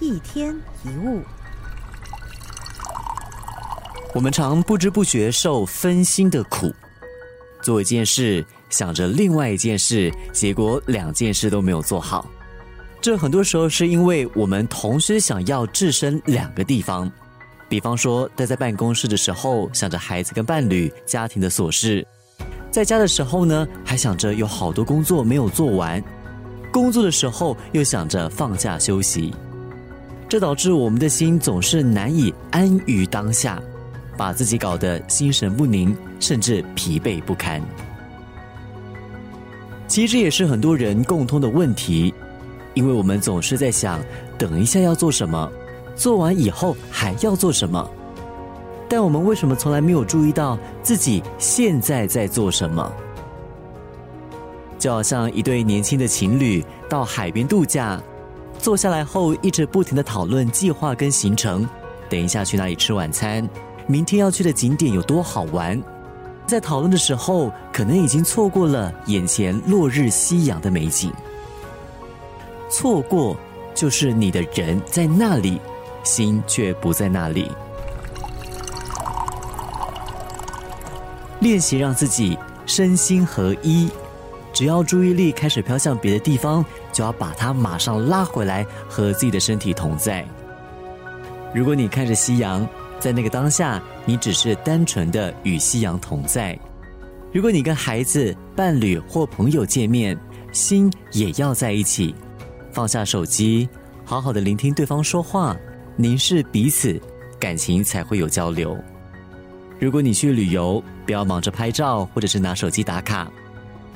一天一物，我们常不知不觉受分心的苦，做一件事想着另外一件事，结果两件事都没有做好。这很多时候是因为我们同时想要置身两个地方，比方说待在办公室的时候想着孩子跟伴侣、家庭的琐事，在家的时候呢还想着有好多工作没有做完，工作的时候又想着放假休息。这导致我们的心总是难以安于当下，把自己搞得心神不宁，甚至疲惫不堪。其实也是很多人共通的问题，因为我们总是在想，等一下要做什么，做完以后还要做什么。但我们为什么从来没有注意到自己现在在做什么？就好像一对年轻的情侣到海边度假。坐下来后，一直不停的讨论计划跟行程，等一下去哪里吃晚餐，明天要去的景点有多好玩。在讨论的时候，可能已经错过了眼前落日夕阳的美景。错过就是你的人在那里，心却不在那里。练习让自己身心合一。只要注意力开始飘向别的地方，就要把它马上拉回来，和自己的身体同在。如果你看着夕阳，在那个当下，你只是单纯的与夕阳同在；如果你跟孩子、伴侣或朋友见面，心也要在一起。放下手机，好好的聆听对方说话，凝视彼此，感情才会有交流。如果你去旅游，不要忙着拍照，或者是拿手机打卡。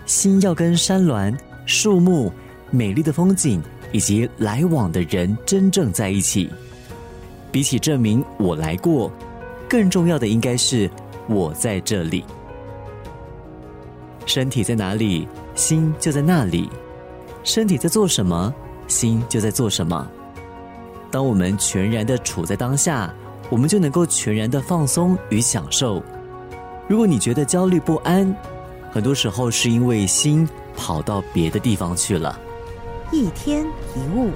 心要跟山峦、树木、美丽的风景以及来往的人真正在一起。比起证明我来过，更重要的应该是我在这里。身体在哪里，心就在那里；身体在做什么，心就在做什么。当我们全然的处在当下，我们就能够全然的放松与享受。如果你觉得焦虑不安，很多时候是因为心跑到别的地方去了。一天一物。